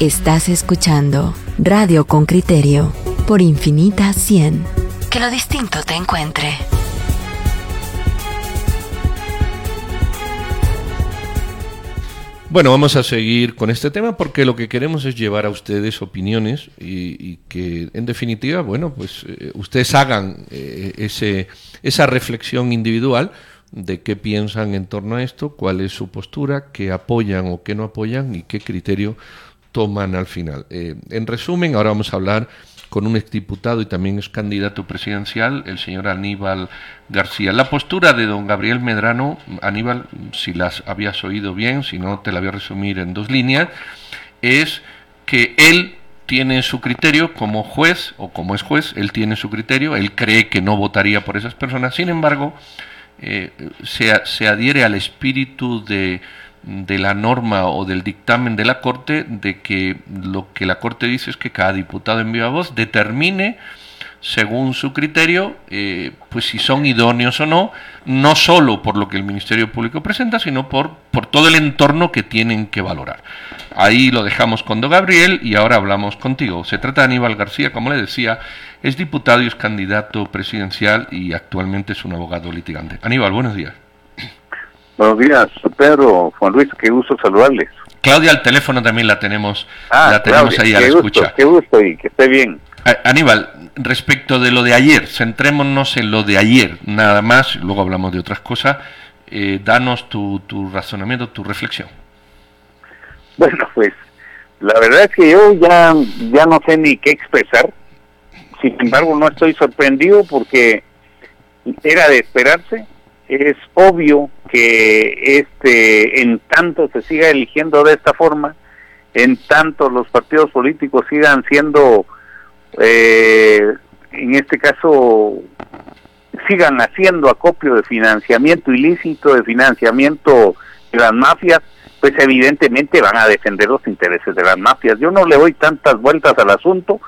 Estás escuchando Radio con Criterio por Infinita 100. Que lo distinto te encuentre. Bueno, vamos a seguir con este tema porque lo que queremos es llevar a ustedes opiniones y, que, en definitiva, bueno, pues eh, ustedes hagan eh, ese, esa reflexión individual de qué piensan en torno a esto, cuál es su postura, qué apoyan o qué no apoyan y qué criterio toman al final. Eh, en resumen, ahora vamos a hablar con un exdiputado y también es candidato presidencial, el señor Aníbal García. La postura de don Gabriel Medrano, Aníbal, si las habías oído bien, si no te la voy a resumir en dos líneas, es que él tiene su criterio como juez o como es juez, él tiene su criterio, él cree que no votaría por esas personas, sin embargo, eh, se, se adhiere al espíritu de de la norma o del dictamen de la Corte de que lo que la Corte dice es que cada diputado en viva voz determine según su criterio, eh, pues si son idóneos o no, no solo por lo que el Ministerio Público presenta, sino por, por todo el entorno que tienen que valorar. Ahí lo dejamos con Don Gabriel y ahora hablamos contigo. Se trata de Aníbal García, como le decía, es diputado y es candidato presidencial y actualmente es un abogado litigante. Aníbal, buenos días. Buenos días, Pedro, Juan Luis, qué gusto saludarles. Claudia al teléfono también la tenemos, ah, la tenemos ahí a la escucha. Qué gusto y que esté bien. Aníbal, respecto de lo de ayer, centrémonos en lo de ayer, nada más, luego hablamos de otras cosas. Eh, danos tu, tu razonamiento, tu reflexión. Bueno, pues la verdad es que yo ya, ya no sé ni qué expresar. Sin embargo, no estoy sorprendido porque era de esperarse es obvio que este en tanto se siga eligiendo de esta forma, en tanto los partidos políticos sigan siendo, eh, en este caso, sigan haciendo acopio de financiamiento ilícito, de financiamiento de las mafias, pues evidentemente van a defender los intereses de las mafias. Yo no le doy tantas vueltas al asunto,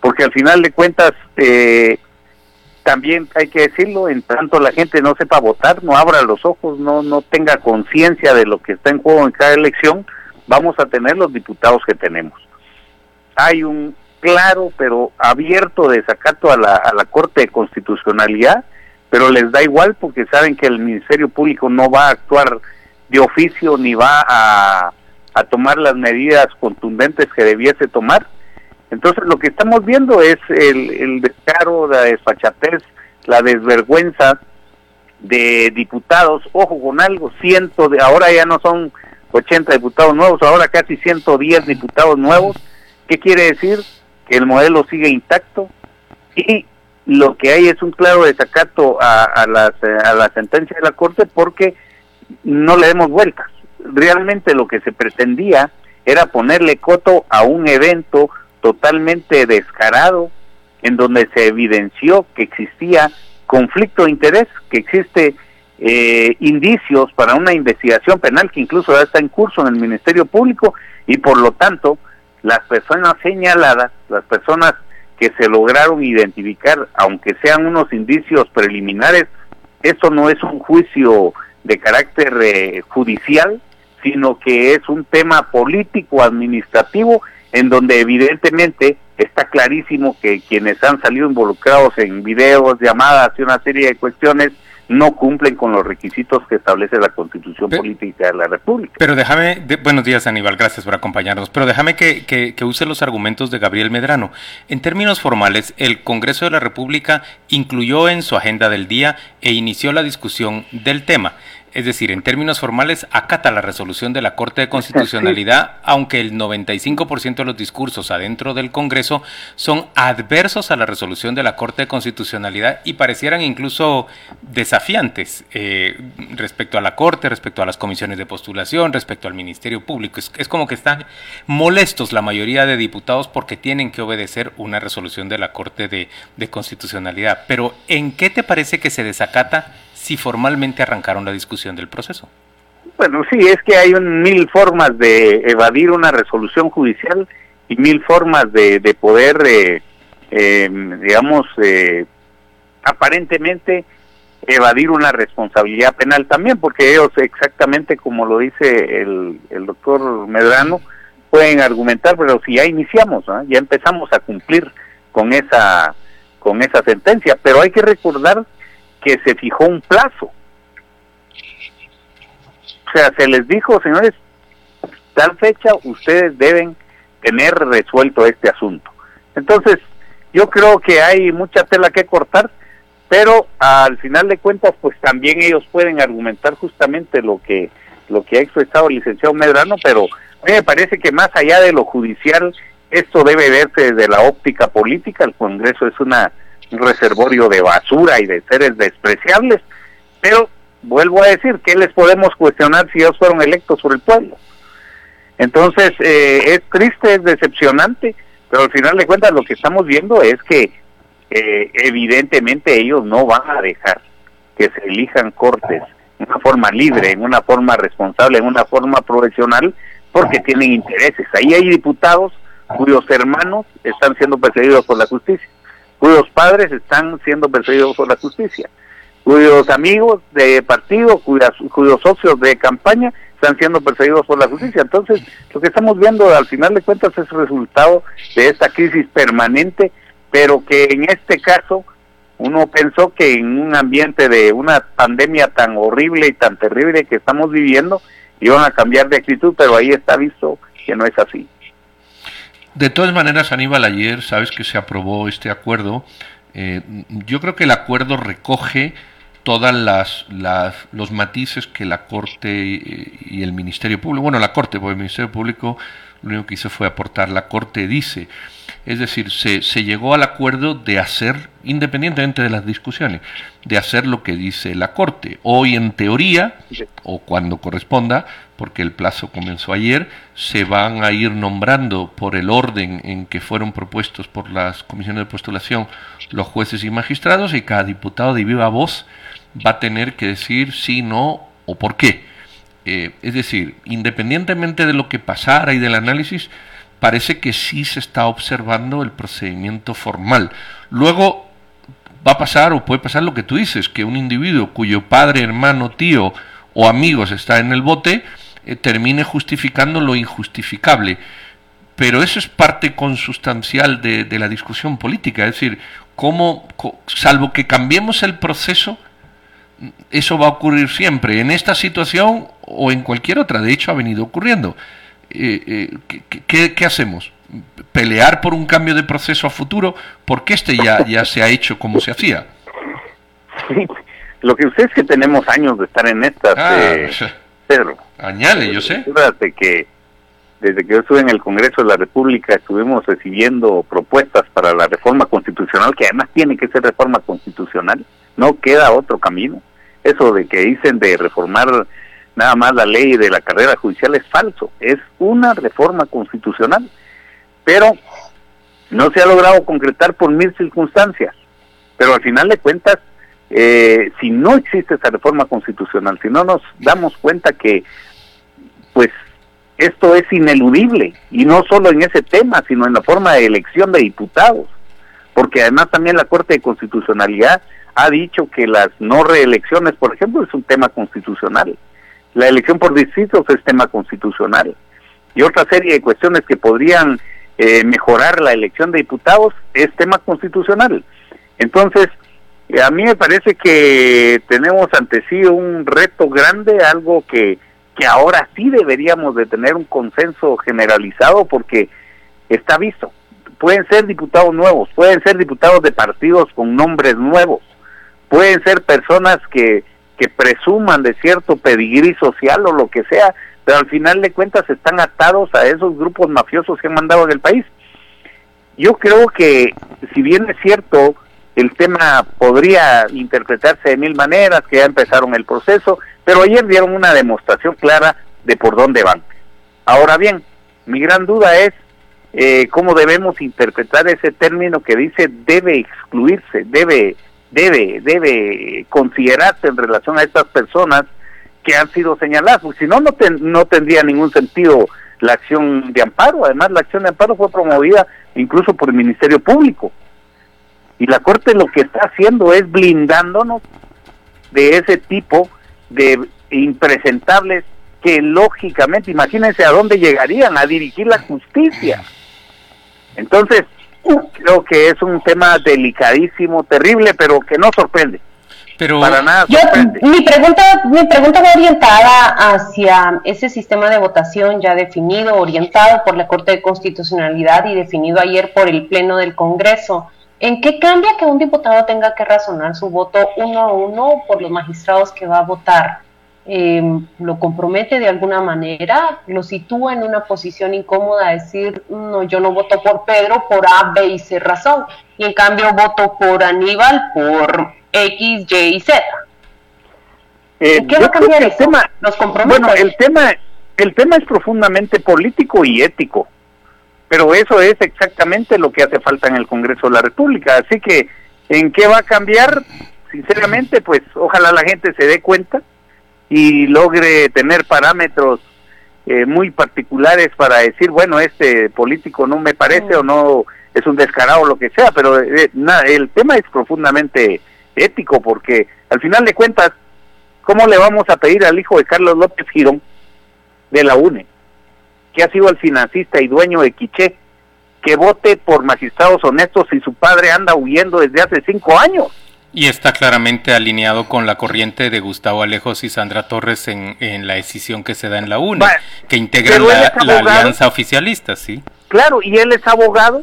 porque al final de cuentas eh, también hay que decirlo, en tanto la gente no sepa votar, no abra los ojos, no, no tenga conciencia de lo que está en juego en cada elección, vamos a tener los diputados que tenemos. Hay un claro pero abierto desacato a la, a la Corte de Constitucionalidad, pero les da igual porque saben que el Ministerio Público no va a actuar de oficio ni va a, a tomar las medidas contundentes que debiese tomar entonces lo que estamos viendo es el, el descaro, la desfachatez, la desvergüenza de diputados, ojo con algo, ciento de, ahora ya no son 80 diputados nuevos, ahora casi 110 diputados nuevos. ¿Qué quiere decir? Que el modelo sigue intacto y lo que hay es un claro desacato a, a, las, a la sentencia de la Corte porque no le demos vueltas. Realmente lo que se pretendía era ponerle coto a un evento totalmente descarado, en donde se evidenció que existía conflicto de interés, que existe eh, indicios para una investigación penal que incluso ya está en curso en el Ministerio Público y por lo tanto las personas señaladas, las personas que se lograron identificar, aunque sean unos indicios preliminares, eso no es un juicio de carácter eh, judicial, sino que es un tema político administrativo en donde evidentemente está clarísimo que quienes han salido involucrados en videos, llamadas y una serie de cuestiones no cumplen con los requisitos que establece la Constitución Política de la República. Pero déjame, buenos días Aníbal, gracias por acompañarnos, pero déjame que, que, use los argumentos de Gabriel Medrano. En términos formales, el Congreso de la República incluyó en su agenda del día e inició la discusión del tema. Es decir, en términos formales, acata la resolución de la Corte de Constitucionalidad, aunque el 95% de los discursos adentro del Congreso son adversos a la resolución de la Corte de Constitucionalidad y parecieran incluso desafiantes eh, respecto a la Corte, respecto a las comisiones de postulación, respecto al Ministerio Público. Es, como que están molestos la mayoría de diputados porque tienen que obedecer una resolución de la Corte de, de Constitucionalidad. Pero, ¿en qué te parece que se desacata? Si formalmente arrancaron la discusión del proceso. Bueno, sí, es que hay mil formas de evadir una resolución judicial y mil formas de, de poder, eh, em, digamos, eh, aparentemente evadir una responsabilidad penal también, porque ellos exactamente como lo dice el, el doctor Medrano, pueden argumentar, pero si ya iniciamos, ya empezamos a cumplir con esa con esa sentencia, pero hay que recordar que se fijó un plazo. O sea, se les dijo, señores, tal fecha ustedes deben tener resuelto este asunto. Entonces, yo creo que hay mucha tela que cortar, pero al final de cuentas, pues también ellos pueden argumentar justamente lo que lo que ha expresado el licenciado Medrano, pero a mí me parece que más allá de lo judicial, esto debe verse desde la óptica política. El Congreso es una, un reservorio de basura y de seres despreciables, pero vuelvo a decir, ¿qué les podemos cuestionar si ellos fueron electos por el pueblo? Entonces, eh, es triste, es decepcionante, pero al final de cuentas lo que estamos viendo es que eh, evidentemente ellos no van a dejar que se elijan cortes en una forma libre, en una forma responsable, en una forma profesional, porque tienen intereses. Ahí hay diputados cuyos hermanos están siendo perseguidos por la justicia, cuyos padres están siendo perseguidos por la justicia, cuyos amigos de partido, cuyos socios de campaña están siendo perseguidos por la justicia. Entonces, lo que estamos viendo al final de cuentas es resultado de esta crisis permanente, pero que en este caso uno pensó que en un ambiente de una pandemia tan horrible y tan terrible que estamos viviendo, iban a cambiar de actitud, pero ahí está visto que no es así. De todas maneras, Aníbal, ayer sabes que se aprobó este acuerdo. Eh, yo creo que el acuerdo recoge todas las, los matices que la Corte y el Ministerio Público, bueno, la Corte, porque el Ministerio Público lo único que hizo fue aportar, la Corte dice, es decir, se, se llegó al acuerdo de hacer, independientemente de las discusiones, de hacer lo que dice la Corte. Hoy, en teoría, o cuando corresponda, porque el plazo comenzó ayer, se van a ir nombrando por el orden en que fueron propuestos por las comisiones de postulación los jueces y magistrados y cada diputado de viva voz va a tener que decir sí, no o por qué. Eh, es decir, independientemente de lo que pasara y del análisis, parece que sí se está observando el procedimiento formal. Luego va a pasar o puede pasar lo que tú dices, que un individuo cuyo padre, hermano, tío o amigos está en el bote, eh, termine justificando lo injustificable. Pero eso es parte consustancial de, de la discusión política, es decir, cómo, salvo que cambiemos el proceso, eso va a ocurrir siempre, en esta situación o en cualquier otra. De hecho, ha venido ocurriendo. Eh, eh, ¿qué, hacemos? ¿Pelear por un cambio de proceso a futuro? Porque este ya, ya se ha hecho como se hacía. Sí, lo que usted es que tenemos años de estar en estas, ah, eh, Pedro. Añade, yo sé. Fíjate que desde que yo estuve en el Congreso de la República estuvimos recibiendo propuestas para la reforma constitucional, que además tiene que ser reforma constitucional, no queda otro camino. Eso de que dicen de reformar nada más la ley de la carrera judicial es falso, es una reforma constitucional, pero no se ha logrado concretar por mil circunstancias, pero al final de cuentas, eh, si no existe esa reforma constitucional, si no nos damos cuenta que pues esto es ineludible, y no solo en ese tema, sino en la forma de elección de diputados, porque además también la Corte de Constitucionalidad ha dicho que las no reelecciones, por ejemplo, es un tema constitucional. La elección por distritos es tema constitucional. Y otra serie de cuestiones que podrían eh, mejorar la elección de diputados es tema constitucional. Entonces, eh, a mí me parece que tenemos ante sí un reto grande, algo que que ahora sí deberíamos de tener un consenso generalizado porque está visto. Pueden ser diputados nuevos, pueden ser diputados de partidos con nombres nuevos, pueden ser personas que, que presuman de cierto pedigrí social o lo que sea, pero al final de cuentas están atados a esos grupos mafiosos que han mandado en el país. Yo creo que si bien es cierto, el tema podría interpretarse de mil maneras, que ya empezaron el proceso, pero ayer dieron una demostración clara de por dónde van. Ahora bien, mi gran duda es eh, cómo debemos interpretar ese término que dice debe excluirse, debe, debe, debe considerarse en relación a estas personas que han sido señaladas, porque si no, no, no tendría ningún sentido la acción de amparo. Además, la acción de amparo fue promovida incluso por el Ministerio Público. Y la Corte lo que está haciendo es blindándonos de ese tipo de impresentables que lógicamente, imagínense a dónde llegarían, a dirigir la justicia. Entonces, creo que es un tema delicadísimo, terrible, pero que no sorprende. Pero para nada mi pregunta, mi pregunta va orientada hacia ese sistema de votación ya definido, orientado por la Corte de Constitucionalidad y definido ayer por el Pleno del Congreso. ¿En qué cambia que un diputado tenga que razonar su voto uno a uno por los magistrados que va a votar? Eh, ¿Lo compromete de alguna manera? ¿Lo sitúa en una posición incómoda decir, no, yo no voto por Pedro por A, B y C razón? Y en cambio voto por Aníbal por X, Y y Z. Eh, ¿Qué va a cambiar el Tema, bueno, el tema, el tema es profundamente político y ético, pero eso es exactamente lo que hace falta en el Congreso de la República. Así que, ¿en qué va a cambiar? Sinceramente, pues ojalá la gente se dé cuenta y logre tener parámetros eh, muy particulares para decir, bueno, este político no me parece o no es un descarado o lo que sea, pero eh, el tema es profundamente ético, porque al final de cuentas, ¿cómo le vamos a pedir al hijo de Carlos López Girón de la UNE, que ha sido el financista y dueño de Quiché, que vote por magistrados honestos si su padre anda huyendo desde hace cinco años? Y está claramente alineado con la corriente de Gustavo Alejos y Sandra Torres en, en la decisión que se da en la UNE, que integra la, la alianza oficialista, ¿sí? Claro, y él es abogado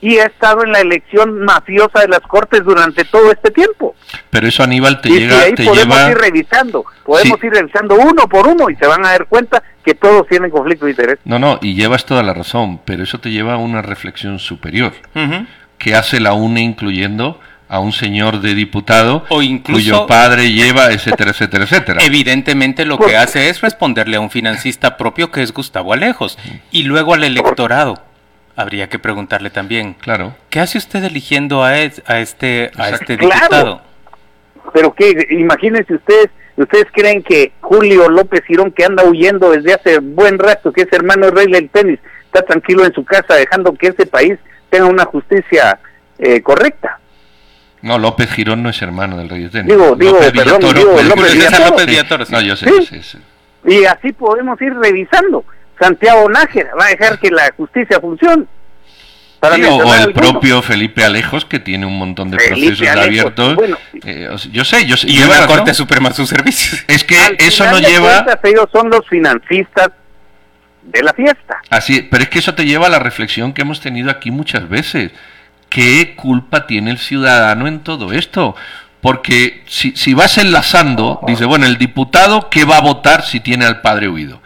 y ha estado en la elección mafiosa de las Cortes durante todo este tiempo. Pero eso Aníbal te y llega, ahí podemos ir revisando, podemos ir revisando uno por uno y se van a dar cuenta que todos tienen conflicto de interés. No, no, y llevas toda la razón, pero eso te lleva a una reflexión superior. que hace la UNE incluyendo a un señor de diputado o incluso, cuyo padre lleva, etcétera, etcétera, etcétera. Evidentemente lo que hace es responderle a un financista propio que es Gustavo Alejos y luego al electorado habría que preguntarle también. Claro. ¿Qué hace usted eligiendo a, a este a este diputado? Pero que imagínense ustedes, ustedes creen que Julio López Girón que anda huyendo desde hace buen rato, que es hermano rey del tenis, está tranquilo en su casa dejando que este país tenga una justicia eh, correcta. No, López Girón no es hermano del rey del tenis. Digo, digo, López perdón, Villatoro, digo, López López Villatoro. No, yo sé. Y así podemos ir revisando. Santiago Nájera va a dejar que la justicia funcione. Para sí, o el propio Felipe Alejos, que tiene un montón de Felipe procesos Alejos, abiertos. Bueno, eh, yo sé, yo sé. Y una Corte Suprema a sus servicios. Es que eso no lleva. Cuentas, ellos son los financistas de la fiesta. Así, pero es que eso te lleva a la reflexión que hemos tenido aquí muchas veces. ¿Qué culpa tiene el ciudadano en todo esto? Porque si, si vas enlazando, dice, bueno, el diputado, ¿qué va a votar si tiene al padre huido?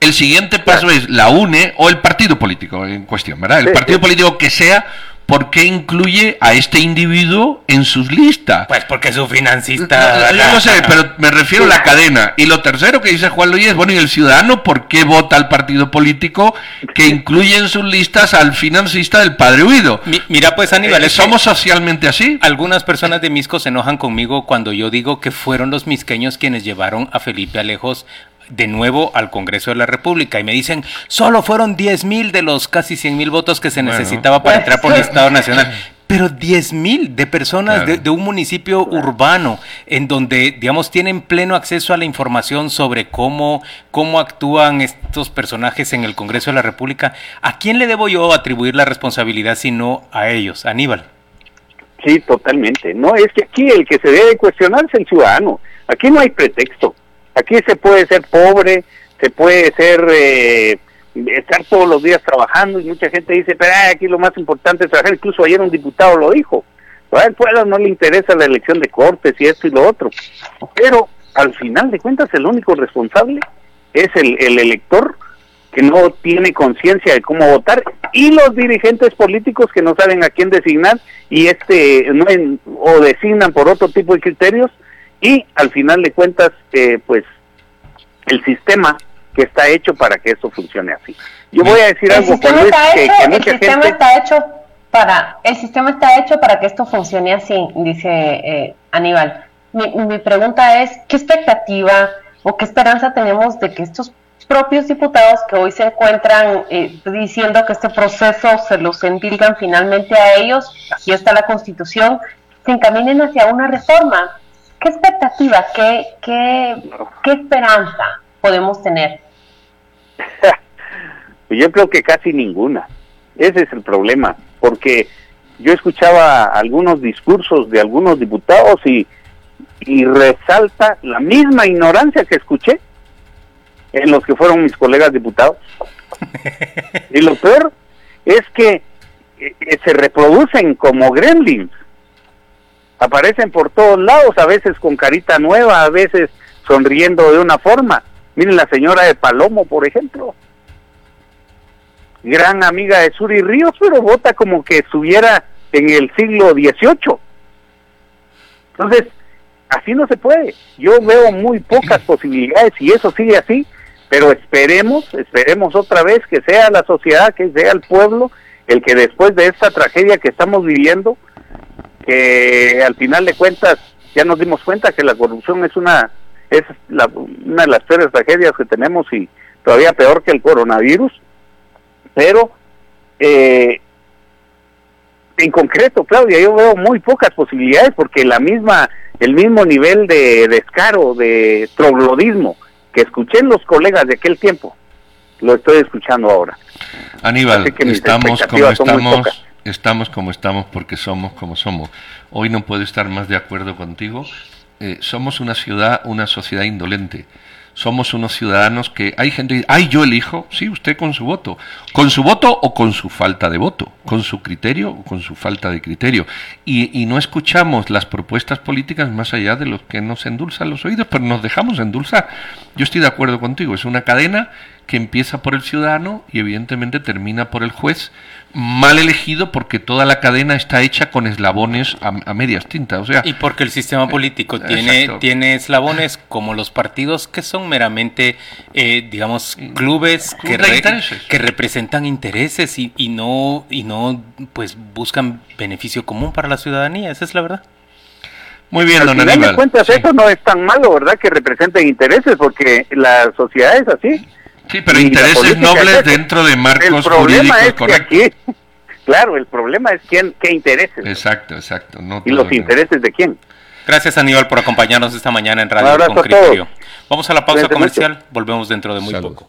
El siguiente paso es la UNE o el partido político en cuestión, ¿verdad? El partido político que sea, ¿por qué incluye a este individuo en sus listas? Pues porque es un financista. No, yo no sé, pero me refiero a la cadena. Y lo tercero que dice Juan Luis es, bueno, ¿y el ciudadano por qué vota al partido político que incluye en sus listas al financista del padre huido? Mi, mira, pues Aníbal, eh, ¿somos socialmente así? Algunas personas de Misco se enojan conmigo cuando yo digo que fueron los misqueños quienes llevaron a Felipe Alejos de nuevo al Congreso de la República y me dicen, solo fueron 10 mil de los casi 100 mil votos que se bueno, necesitaba para entrar por el Estado Nacional. Pero 10 mil de personas claro. de, de, un municipio urbano en donde, digamos, tienen pleno acceso a la información sobre cómo, cómo actúan estos personajes en el Congreso de la República. ¿A quién le debo yo atribuir la responsabilidad si no a ellos? Aníbal. Sí, totalmente. No, es que aquí el que se debe cuestionar es el ciudadano. Aquí no hay pretexto. Aquí se puede ser pobre, se puede ser eh, estar todos los días trabajando y mucha gente dice, pero ah, aquí lo más importante es trabajar. Incluso ayer un diputado lo dijo. Al pueblo no le interesa la elección de cortes y esto y lo otro. Pero al final de cuentas el único responsable es el, el elector que no tiene conciencia de cómo votar y los dirigentes políticos que no saben a quién designar y este no en, o designan por otro tipo de criterios y al final de cuentas, eh, pues el sistema que está hecho para que eso funcione así. Yo voy a decir el algo está que, hecho, que mucha el sistema gente... está hecho para el sistema está hecho para que esto funcione así, dice eh, Aníbal. Mi, mi pregunta es qué expectativa o qué esperanza tenemos de que estos propios diputados que hoy se encuentran eh, diciendo que este proceso se los endilgan finalmente a ellos, aquí está la Constitución, se encaminen hacia una reforma ¿Qué expectativa, qué, qué, qué esperanza podemos tener? Yo creo que casi ninguna. Ese es el problema, porque yo escuchaba algunos discursos de algunos diputados y, y resalta la misma ignorancia que escuché en los que fueron mis colegas diputados. y lo peor es que eh, se reproducen como gremlins. Aparecen por todos lados, a veces con carita nueva, a veces sonriendo de una forma. Miren la señora de Palomo, por ejemplo. Gran amiga de Suri Ríos, pero vota como que estuviera en el siglo XVIII. Entonces, así no se puede. Yo veo muy pocas posibilidades y eso sigue así, pero esperemos, esperemos otra vez que sea la sociedad, que sea el pueblo, el que después de esta tragedia que estamos viviendo, que al final de cuentas ya nos dimos cuenta que la corrupción es una es una de las peores tragedias que tenemos y todavía peor que el coronavirus, pero eh, en concreto, Claudia, yo veo muy pocas posibilidades porque la misma, el mismo nivel de descaro, de troglodismo que escuché en los colegas de aquel tiempo, lo estoy escuchando ahora. Aníbal, estamos como estamos, estamos como estamos porque somos como somos. Hoy no puedo estar más de acuerdo contigo. Eh, somos una ciudad, una sociedad indolente somos unos ciudadanos que hay gente que dice, ay, yo elijo, sí, usted con su voto, con su voto o con su falta de voto, con su criterio o con su falta de criterio. Y, y no escuchamos las propuestas políticas más allá de los que nos endulzan los oídos, pero nos dejamos endulzar. Yo estoy de acuerdo contigo, es una cadena que empieza por el ciudadano y evidentemente termina por el juez, mal elegido porque toda la cadena está hecha con eslabones a, medias tintas. O sea, y porque el sistema político tiene, tiene eslabones como los partidos que son meramente, eh, digamos, clubes que, que representan intereses y, y, no, y no pues buscan beneficio común para la ciudadanía. Esa es la verdad. Muy bien, don Aníbal. cuentas, eso no es tan malo, ¿verdad? Que representen intereses, porque la sociedad es así. Sí, pero intereses nobles dentro de marcos jurídicos correctos. claro, el problema es quién, qué intereses. Exacto, exacto. y los intereses de quién. Gracias Aníbal por acompañarnos esta mañana en Radio con Criterio. Vamos a la pausa comercial, volvemos dentro de muy poco.